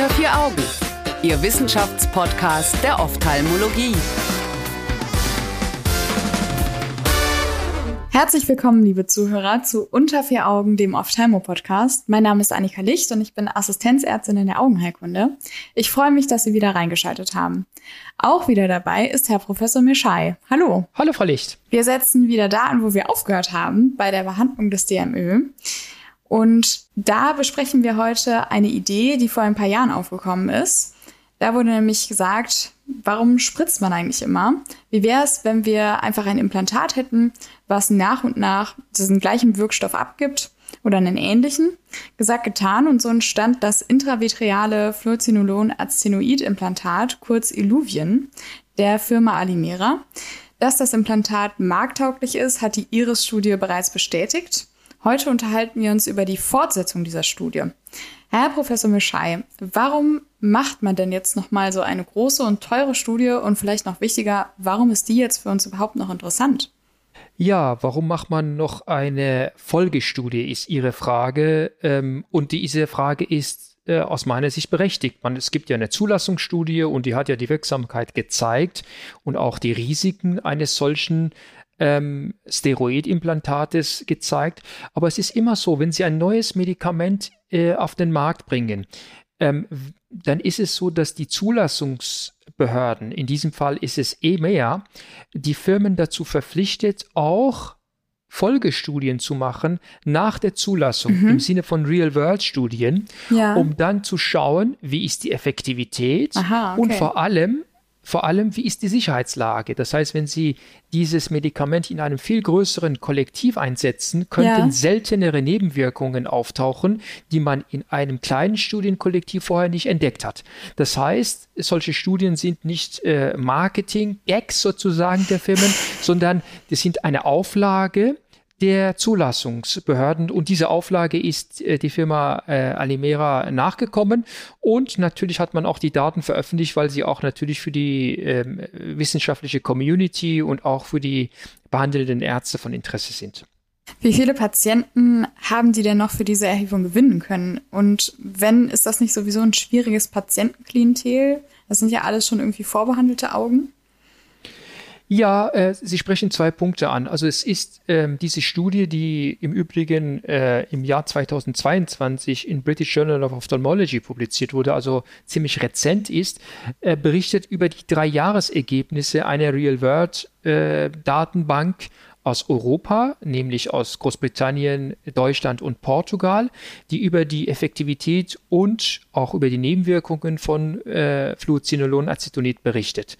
Unter vier Augen, Ihr Wissenschaftspodcast der Ophthalmologie. Herzlich willkommen, liebe Zuhörer, zu Unter vier Augen, dem Ophthalmo-Podcast. Mein Name ist Annika Licht und ich bin Assistenzärztin in der Augenheilkunde. Ich freue mich, dass Sie wieder reingeschaltet haben. Auch wieder dabei ist Herr Professor Mischai. Hallo. Hallo, Frau Licht. Wir setzen wieder da an, wo wir aufgehört haben, bei der Behandlung des DMÖ. Und da besprechen wir heute eine Idee, die vor ein paar Jahren aufgekommen ist. Da wurde nämlich gesagt, warum spritzt man eigentlich immer? Wie wäre es, wenn wir einfach ein Implantat hätten, was nach und nach diesen gleichen Wirkstoff abgibt oder einen ähnlichen? Gesagt, getan und so entstand das intravitreale Fluocinolon-Actinoid-Implantat, kurz Illuvien, der Firma Alimera. Dass das Implantat marktauglich ist, hat die Iris-Studie bereits bestätigt. Heute unterhalten wir uns über die Fortsetzung dieser Studie. Herr Professor Mischai, warum macht man denn jetzt nochmal so eine große und teure Studie und vielleicht noch wichtiger, warum ist die jetzt für uns überhaupt noch interessant? Ja, warum macht man noch eine Folgestudie, ist Ihre Frage. Ähm, und diese Frage ist äh, aus meiner Sicht berechtigt. Man, es gibt ja eine Zulassungsstudie und die hat ja die Wirksamkeit gezeigt und auch die Risiken eines solchen ähm, Steroidimplantates gezeigt. Aber es ist immer so, wenn Sie ein neues Medikament äh, auf den Markt bringen, ähm, dann ist es so, dass die Zulassungsbehörden, in diesem Fall ist es EMEA, die Firmen dazu verpflichtet, auch Folgestudien zu machen nach der Zulassung mhm. im Sinne von Real-World-Studien, ja. um dann zu schauen, wie ist die Effektivität Aha, okay. und vor allem, vor allem, wie ist die Sicherheitslage? Das heißt, wenn Sie dieses Medikament in einem viel größeren Kollektiv einsetzen, könnten ja. seltenere Nebenwirkungen auftauchen, die man in einem kleinen Studienkollektiv vorher nicht entdeckt hat. Das heißt, solche Studien sind nicht äh, Marketing-Gags sozusagen der Firmen, sondern das sind eine Auflage, der Zulassungsbehörden. Und diese Auflage ist äh, die Firma äh, Alimera nachgekommen. Und natürlich hat man auch die Daten veröffentlicht, weil sie auch natürlich für die ähm, wissenschaftliche Community und auch für die behandelnden Ärzte von Interesse sind. Wie viele Patienten haben Sie denn noch für diese Erhebung gewinnen können? Und wenn, ist das nicht sowieso ein schwieriges Patientenklientel? Das sind ja alles schon irgendwie vorbehandelte Augen. Ja, äh, Sie sprechen zwei Punkte an. Also es ist ähm, diese Studie, die im Übrigen äh, im Jahr 2022 in British Journal of Ophthalmology publiziert wurde, also ziemlich rezent ist, äh, berichtet über die drei Jahresergebnisse einer Real-World-Datenbank äh, aus Europa, nämlich aus Großbritannien, Deutschland und Portugal, die über die Effektivität und auch über die Nebenwirkungen von äh, Fluocinolon-Acetonid berichtet.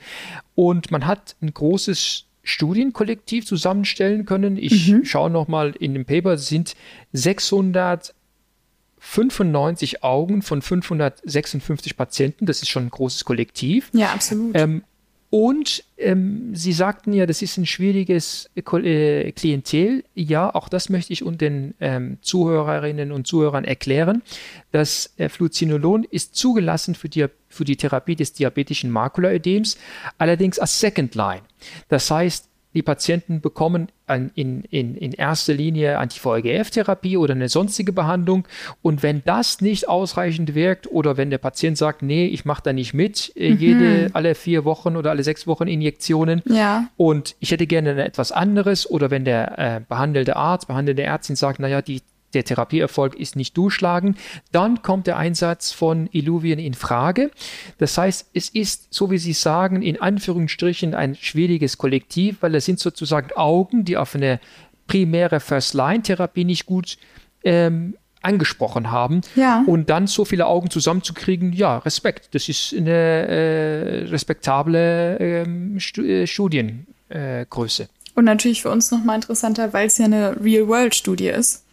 Und man hat ein großes Studienkollektiv zusammenstellen können. Ich mhm. schaue nochmal in dem Paper, sind 695 Augen von 556 Patienten. Das ist schon ein großes Kollektiv. Ja, absolut. Ähm, und ähm, Sie sagten ja, das ist ein schwieriges äh, Klientel. Ja, auch das möchte ich und den ähm, Zuhörerinnen und Zuhörern erklären. Das äh, Fluocinolon ist zugelassen für die, für die Therapie des diabetischen Makulaödems, allerdings als Second Line. Das heißt, die Patienten bekommen an, in, in, in erster Linie Anti-VEGF-Therapie oder eine sonstige Behandlung. Und wenn das nicht ausreichend wirkt oder wenn der Patient sagt, nee, ich mache da nicht mit, äh, mhm. jede, alle vier Wochen oder alle sechs Wochen Injektionen ja. und ich hätte gerne etwas anderes oder wenn der äh, behandelte Arzt, behandelte Ärztin sagt, naja, die der Therapieerfolg ist nicht durchschlagen, dann kommt der Einsatz von Illuvien in Frage. Das heißt, es ist, so wie Sie sagen, in Anführungsstrichen ein schwieriges Kollektiv, weil es sind sozusagen Augen, die auf eine primäre First-Line-Therapie nicht gut ähm, angesprochen haben. Ja. Und dann so viele Augen zusammenzukriegen, ja, Respekt. Das ist eine äh, respektable ähm, äh, Studiengröße. Äh, Und natürlich für uns nochmal interessanter, weil es ja eine Real-World-Studie ist.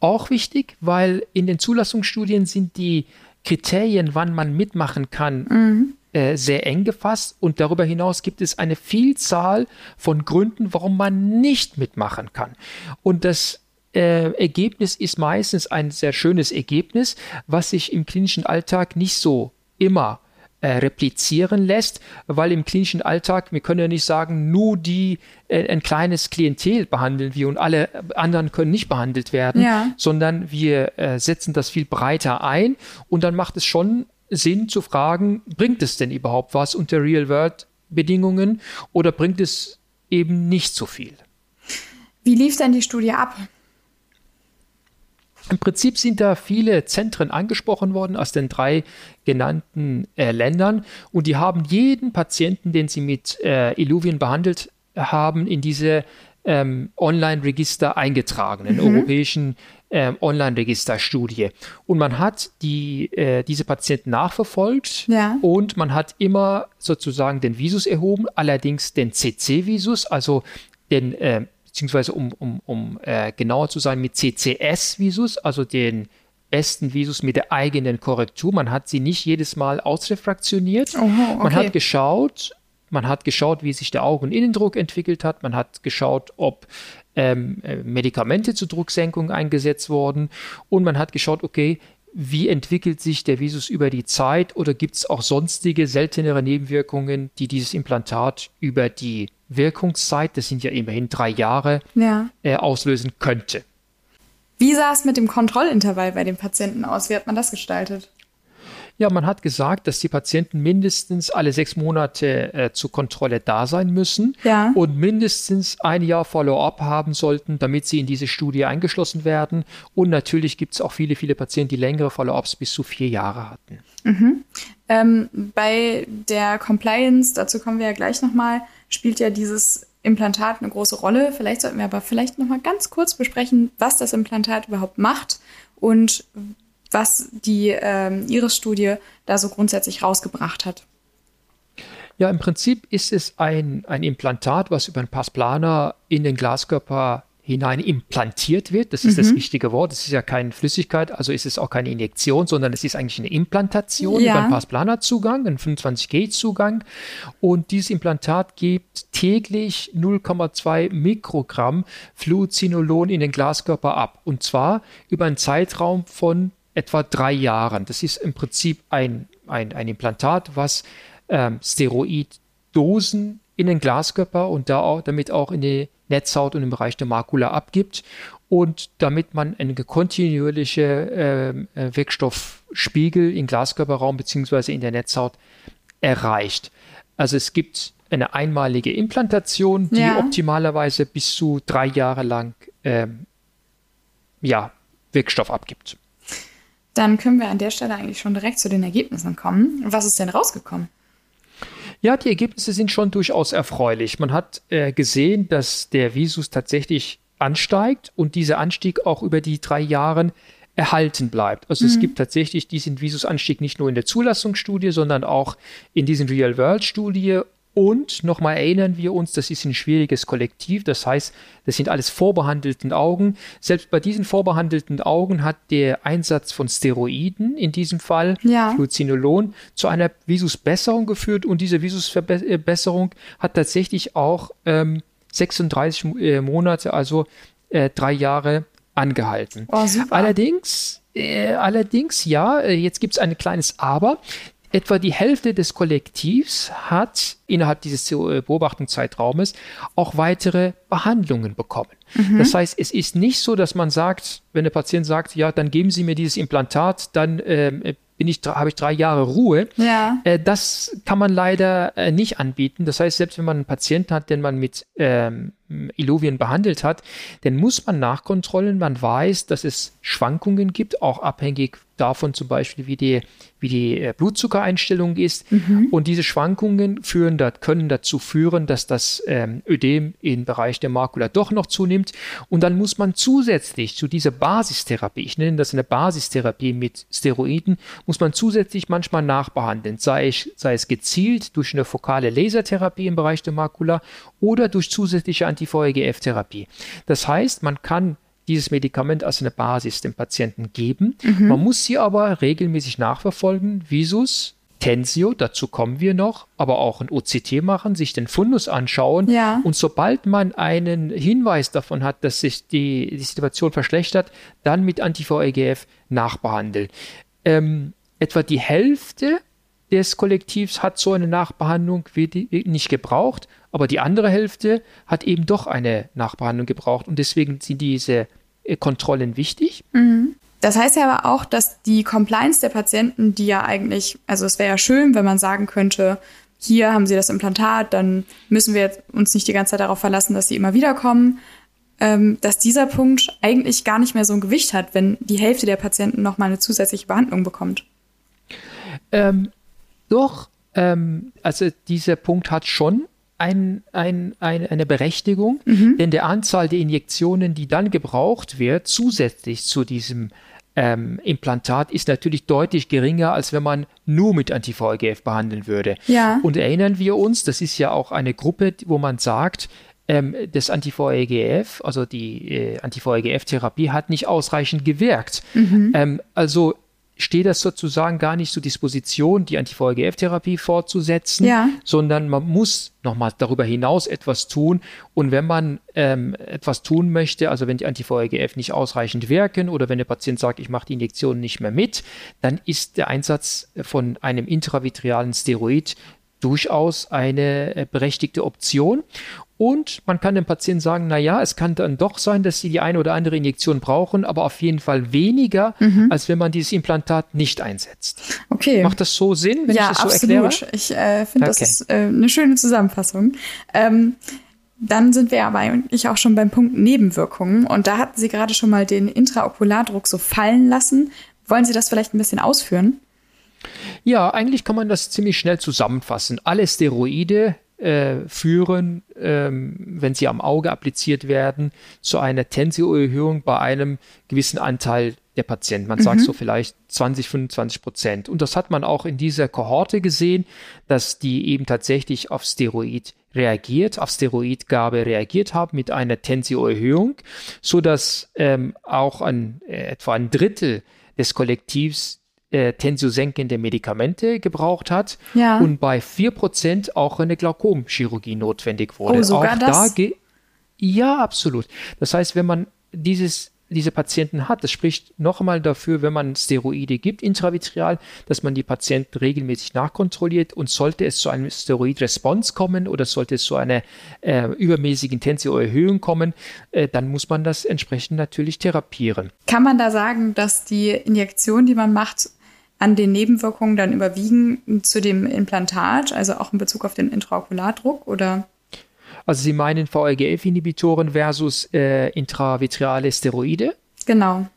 Auch wichtig, weil in den Zulassungsstudien sind die Kriterien, wann man mitmachen kann, mhm. äh, sehr eng gefasst. Und darüber hinaus gibt es eine Vielzahl von Gründen, warum man nicht mitmachen kann. Und das äh, Ergebnis ist meistens ein sehr schönes Ergebnis, was sich im klinischen Alltag nicht so immer äh, replizieren lässt, weil im klinischen Alltag, wir können ja nicht sagen, nur die äh, ein kleines Klientel behandeln wir und alle anderen können nicht behandelt werden, Ja. sondern wir äh, setzen das viel breiter ein und dann macht es schon Sinn zu fragen, bringt es denn überhaupt was unter Real-World-Bedingungen oder bringt es eben nicht so viel? Wie lief denn die Studie ab? Im Prinzip sind da viele Zentren angesprochen worden aus den drei genannten äh, Ländern und die haben jeden Patienten, den sie mit äh, Illuvien behandelt haben, in diese ähm, Online-Register eingetragen, in europäischen ähm, Online-Registerstudie. Und man hat die, äh, diese Patienten nachverfolgt Ja. und man hat immer sozusagen den Visus erhoben, allerdings den CC-Visus, also den, äh, beziehungsweise um, um, um äh, genauer zu sein, mit CCS-Visus, also den besten Visus mit der eigenen Korrektur. Man hat sie nicht jedes Mal ausrefraktioniert. Man okay. hat geschaut, man hat geschaut, wie sich der Augeninnendruck entwickelt hat. Man hat geschaut, ob ähm, äh, Medikamente zur Drucksenkung eingesetzt wurden. Und man hat geschaut, okay, wie entwickelt sich der Visus über die Zeit oder gibt es auch sonstige seltenere Nebenwirkungen, die dieses Implantat über die Wirkungszeit, das sind ja immerhin drei Jahre, Ja. äh, auslösen könnte. Wie sah es mit dem Kontrollintervall bei den Patienten aus? Wie hat man das gestaltet? Ja, man hat gesagt, dass die Patienten mindestens alle sechs Monate äh, zur Kontrolle da sein müssen Ja. und mindestens ein Jahr Follow-up haben sollten, damit sie in diese Studie eingeschlossen werden. Und natürlich gibt es auch viele, viele Patienten, die längere Follow-ups bis zu vier Jahre hatten. Ähm, bei der Compliance, dazu kommen wir ja gleich nochmal, spielt ja dieses Implantat eine große Rolle. Vielleicht sollten wir aber vielleicht nochmal ganz kurz besprechen, was das Implantat überhaupt macht und was die ähm, Iris-Studie da so grundsätzlich rausgebracht hat. Ja, im Prinzip ist es ein, ein Implantat, was über einen Passplaner in den Glaskörper hinein implantiert wird. Das ist das wichtige Wort. Es ist ja keine Flüssigkeit, also ist es auch keine Injektion, sondern es ist eigentlich eine Implantation Ja. über einen Passplaner-Zugang, einen 25G-Zugang. Und dieses Implantat gibt täglich 0,2 Mikrogramm Fluocinolon in den Glaskörper ab. Und zwar über einen Zeitraum von etwa drei Jahren. Das ist im Prinzip ein, ein, ein Implantat, was ähm, Steroiddosen in den Glaskörper und da auch, damit auch in die Netzhaut und im Bereich der Makula abgibt und damit man einen kontinuierliche ähm, äh, Wirkstoffspiegel im Glaskörperraum beziehungsweise in der Netzhaut erreicht. Also es gibt eine einmalige Implantation, die Ja. optimalerweise bis zu drei Jahre lang ähm, ja, Wirkstoff abgibt. Dann können wir an der Stelle eigentlich schon direkt zu den Ergebnissen kommen. Was ist denn rausgekommen? Ja, die Ergebnisse sind schon durchaus erfreulich. Man hat äh, gesehen, dass der Visus tatsächlich ansteigt und dieser Anstieg auch über die drei Jahre erhalten bleibt. Also es gibt tatsächlich diesen Visusanstieg nicht nur in der Zulassungsstudie, sondern auch in diesen Real-World-Studie. Und nochmal erinnern wir uns, das ist ein schwieriges Kollektiv. Das heißt, das sind alles vorbehandelten Augen. Selbst bei diesen vorbehandelten Augen hat der Einsatz von Steroiden in diesem Fall, Ja. Fluocinolon, zu einer Visusbesserung geführt. Und diese Visusbesserung hat tatsächlich auch ähm, 36 Mo- äh, Monate, also äh, drei Jahre angehalten. Oh. Allerdings, äh, allerdings, ja, äh, jetzt gibt es ein kleines Aber. Etwa die Hälfte des Kollektivs hat innerhalb dieses äh, Beobachtungszeitraumes auch weitere Behandlungen bekommen. Das heißt, es ist nicht so, dass man sagt, wenn der Patient sagt, ja, dann geben Sie mir dieses Implantat, dann ähm, bin ich, habe ich drei Jahre Ruhe. Ja. Äh, das kann man leider äh, nicht anbieten. Das heißt, selbst wenn man einen Patienten hat, den man mit ähm, Illuvien behandelt hat, dann muss man nachkontrollen. Man weiß, dass es Schwankungen gibt, auch abhängig davon zum Beispiel, wie die, wie die äh, Blutzuckereinstellung ist. Und diese Schwankungen führen, da, können dazu führen, dass das ähm, Ödem im Bereich der Makula doch noch zunimmt. Und dann muss man zusätzlich zu dieser Basistherapie, ich nenne das eine Basistherapie mit Steroiden, muss man zusätzlich manchmal nachbehandeln, sei es, sei es gezielt durch eine fokale Lasertherapie im Bereich der Makula oder durch zusätzliche Anti-VEGF-Therapie. Das heißt, man kann dieses Medikament als eine Basis dem Patienten geben. Man muss sie aber regelmäßig nachverfolgen. Visus, Tensio, dazu kommen wir noch, aber auch ein OCT machen, sich den Fundus anschauen. Ja. Und sobald man einen Hinweis davon hat, dass sich die, die Situation verschlechtert, dann mit Anti-VEGF nachbehandeln. Ähm, etwa die Hälfte des Kollektivs hat so eine Nachbehandlung nicht gebraucht, aber die andere Hälfte hat eben doch eine Nachbehandlung gebraucht und deswegen sind diese äh, Kontrollen wichtig. Mhm. Das heißt ja aber auch, dass die Compliance der Patienten, die ja eigentlich, also es wäre ja schön, wenn man sagen könnte, hier haben sie das Implantat, dann müssen wir uns nicht die ganze Zeit darauf verlassen, dass sie immer wieder kommen, ähm, dass dieser Punkt eigentlich gar nicht mehr so ein Gewicht hat, wenn die Hälfte der Patienten nochmal eine zusätzliche Behandlung bekommt. Ähm, doch, ähm, also dieser Punkt hat schon ein, ein, ein, eine Berechtigung, mhm. denn der Anzahl der Injektionen, die dann gebraucht wird, zusätzlich zu diesem ähm, Implantat ist natürlich deutlich geringer, als wenn man nur mit Anti-VEGF behandeln würde. Ja. Und erinnern wir uns, das ist ja auch eine Gruppe, wo man sagt, ähm, das Anti-VEGF, also die äh, Anti-VEGF-Therapie hat nicht ausreichend gewirkt. Mhm. Ähm, also steht das sozusagen gar nicht zur Disposition, die Anti-VEGF-Therapie fortzusetzen, ja. sondern man muss nochmal darüber hinaus etwas tun. Und wenn man ähm, etwas tun möchte, also wenn die Anti-VEGF nicht ausreichend wirken oder wenn der Patient sagt, ich mache die Injektion nicht mehr mit, dann ist der Einsatz von einem intravitrealen Steroid durchaus eine äh, berechtigte Option. Und man kann dem Patienten sagen, na ja, es kann dann doch sein, dass sie die eine oder andere Injektion brauchen, aber auf jeden Fall weniger, mhm. als wenn man dieses Implantat nicht einsetzt. Okay. Macht das so Sinn, wenn ja, ich das so absolut. erkläre? Ich äh, finde, okay. das ist äh, eine schöne Zusammenfassung. Ähm, dann sind wir aber eigentlich auch schon beim Punkt Nebenwirkungen. Und da hatten Sie gerade schon mal den Intraokulardruck so fallen lassen. Wollen Sie das vielleicht ein bisschen ausführen? Ja, eigentlich kann man das ziemlich schnell zusammenfassen. Alle Steroide äh, führen, ähm, wenn sie am Auge appliziert werden, zu einer Tensioerhöhung bei einem gewissen Anteil der Patienten. Man mhm. sagt so vielleicht 20, 25 Prozent. Und das hat man auch in dieser Kohorte gesehen, dass die eben tatsächlich auf Steroid reagiert, auf Steroidgabe reagiert haben mit einer Tensioerhöhung, so dass ähm, auch ein, äh, etwa ein Drittel des Kollektivs äh, tensiosenkende Medikamente gebraucht hat ja. und bei 4% auch eine Glaukomchirurgie notwendig wurde. Oh, sogar auch das? Da ja, absolut. Das heißt, wenn man dieses diese Patienten hat. Das spricht noch einmal dafür, wenn man Steroide gibt, intravitreal, dass man die Patienten regelmäßig nachkontrolliert und sollte es zu einem Steroid-Response kommen oder sollte es zu einer äh, übermäßigen Tensioerhöhung kommen, äh, dann muss man das entsprechend natürlich therapieren. Kann man da sagen, dass die Injektion, die man macht, an den Nebenwirkungen dann überwiegen zu dem Implantat, also auch in Bezug auf den Intraokulardruck oder? Also Sie meinen VEGF-Inhibitoren versus äh, intravitreale Steroide? Genau.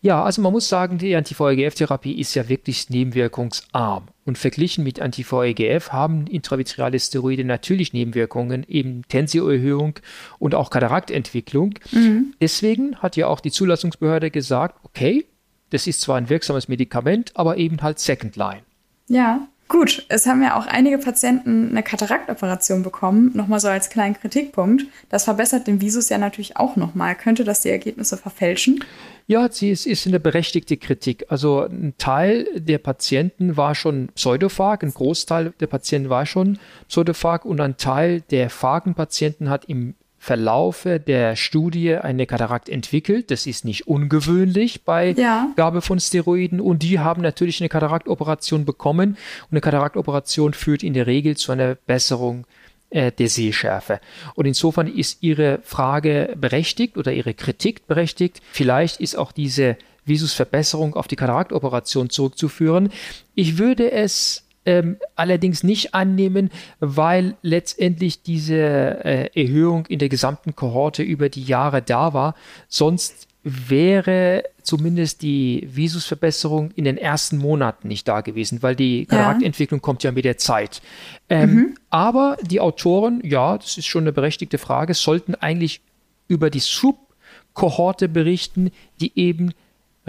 Ja, also man muss sagen, die Anti-VEGF-Therapie ist ja wirklich nebenwirkungsarm. Und verglichen mit Anti-VEGF haben intravitreale Steroide natürlich Nebenwirkungen, eben Tensioerhöhung und auch Kataraktentwicklung. Mhm. Deswegen hat ja auch die Zulassungsbehörde gesagt, okay, das ist zwar ein wirksames Medikament, aber eben halt Second Line. Ja. Gut, es haben ja auch einige Patienten eine Kataraktoperation bekommen. Nochmal so als kleinen Kritikpunkt. Das verbessert den Visus ja natürlich auch nochmal. Könnte das die Ergebnisse verfälschen? Ja, sie ist, ist eine berechtigte Kritik. Also ein Teil der Patienten war schon Pseudophag, ein Großteil der Patienten war schon Pseudophag und ein Teil der Phagenpatienten hat im Verlaufe der Studie eine Katarakt entwickelt. Das ist nicht ungewöhnlich bei ja. Gabe von Steroiden und die haben natürlich eine Kataraktoperation bekommen und eine Kataraktoperation führt in der Regel zu einer Besserung äh, der Sehschärfe. Und insofern ist Ihre Frage berechtigt oder Ihre Kritik berechtigt. Vielleicht ist auch diese Visusverbesserung auf die Kataraktoperation zurückzuführen. Ich würde es ähm, allerdings nicht annehmen, weil letztendlich diese äh, Erhöhung in der gesamten Kohorte über die Jahre da war. Sonst wäre zumindest die Visusverbesserung in den ersten Monaten nicht da gewesen, weil die Kataraktentwicklung ja. kommt ja mit der Zeit. Ähm, mhm. Aber die Autoren, ja, das ist schon eine berechtigte Frage, sollten eigentlich über die Subkohorte berichten, die eben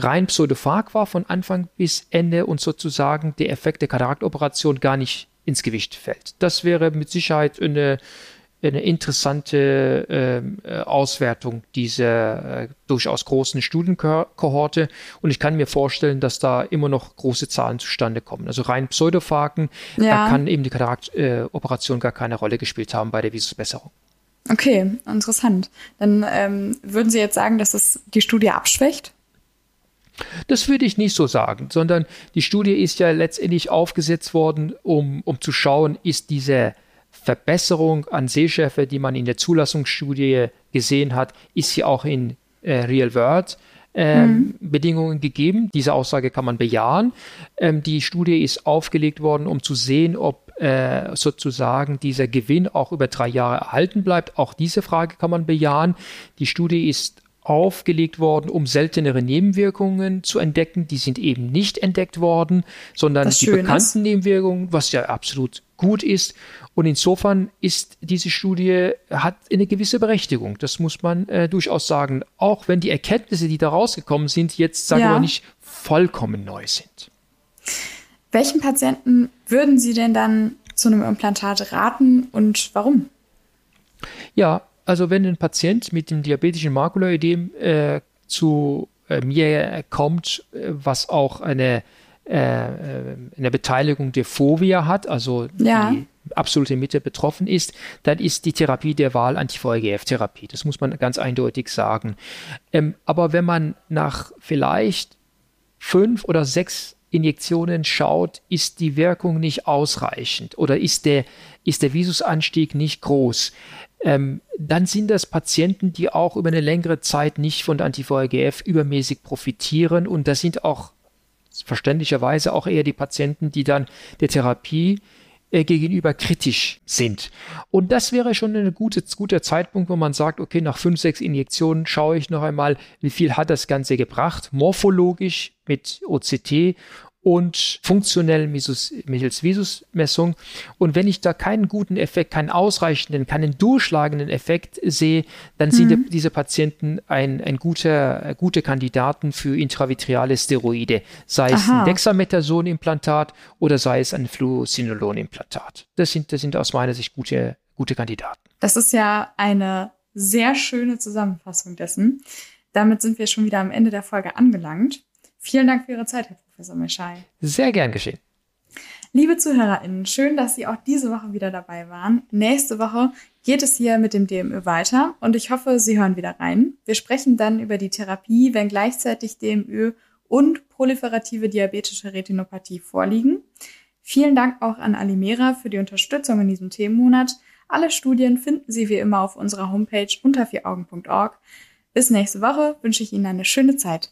rein pseudophag war von Anfang bis Ende und sozusagen der Effekt der Kataraktoperation gar nicht ins Gewicht fällt. Das wäre mit Sicherheit eine, eine interessante ähm, äh, Auswertung dieser äh, durchaus großen Studienkohorte. Und ich kann mir vorstellen, dass da immer noch große Zahlen zustande kommen. Also rein Pseudophagen, ja. da kann eben die Kataraktoperation äh, gar keine Rolle gespielt haben bei der Visusbesserung. Okay, interessant. Dann ähm, würden Sie jetzt sagen, dass das die Studie abschwächt? Das würde ich nicht so sagen, sondern die Studie ist ja letztendlich aufgesetzt worden, um, um zu schauen, ist diese Verbesserung an Sehschärfe, die man in der Zulassungsstudie gesehen hat, ist sie auch in äh, Real World ähm, mhm. Bedingungen gegeben. Diese Aussage kann man bejahen. Ähm, die Studie ist aufgelegt worden, um zu sehen, ob äh, sozusagen dieser Gewinn auch über drei Jahre erhalten bleibt. Auch diese Frage kann man bejahen. Die Studie ist aufgelegt worden, um seltenere Nebenwirkungen zu entdecken. Die sind eben nicht entdeckt worden, sondern die bekannten ist. Nebenwirkungen, was ja absolut gut ist. Und insofern ist diese Studie, hat eine gewisse Berechtigung. Das muss man äh, durchaus sagen. Auch wenn die Erkenntnisse, die da rausgekommen sind, jetzt, sagen ja. wir nicht vollkommen neu sind. Welchen Patienten würden Sie denn dann zu einem Implantat raten und warum? Ja, also wenn ein Patient mit dem diabetischen Makulaödem äh, zu äh, mir kommt, äh, was auch eine, äh, äh, eine Beteiligung der Fovea hat, also ja. die absolute Mitte betroffen ist, dann ist die Therapie der Wahl Anti-VEGF-Therapie. Das muss man ganz eindeutig sagen. Ähm, aber wenn man nach vielleicht fünf oder sechs Injektionen schaut, ist die Wirkung nicht ausreichend oder ist der, ist der Visusanstieg nicht groß ähm, dann sind das Patienten, die auch über eine längere Zeit nicht von Anti-VEGF übermäßig profitieren und das sind auch verständlicherweise auch eher die Patienten, die dann der Therapie äh, gegenüber kritisch sind. Und das wäre schon ein gute, guter Zeitpunkt, wo man sagt, okay, nach fünf, sechs Injektionen schaue ich noch einmal, wie viel hat das Ganze gebracht, morphologisch mit OCT und funktionell mittels Visusmessung. Und wenn ich da keinen guten Effekt, keinen ausreichenden, keinen durchschlagenden Effekt sehe, dann mhm. sind diese Patienten ein, ein guter, gute Kandidaten für intravitreale Steroide, sei es Aha. ein Dexamethason-Implantat oder sei es ein Fluocinolon-Implantat. Das sind, das sind aus meiner Sicht gute, gute Kandidaten. Das ist ja eine sehr schöne Zusammenfassung dessen. Damit sind wir schon wieder am Ende der Folge angelangt. Vielen Dank für Ihre Zeit, Herr Professor Meschai. Sehr gern geschehen. Liebe ZuhörerInnen, schön, dass Sie auch diese Woche wieder dabei waren. Nächste Woche geht es hier mit dem DMÖ weiter und ich hoffe, Sie hören wieder rein. Wir sprechen dann über die Therapie, wenn gleichzeitig DMÖ und proliferative diabetische Retinopathie vorliegen. Vielen Dank auch an Alimera für die Unterstützung in diesem Themenmonat. Alle Studien finden Sie wie immer auf unserer Homepage unter vieraugen.org. Bis nächste Woche wünsche ich Ihnen eine schöne Zeit.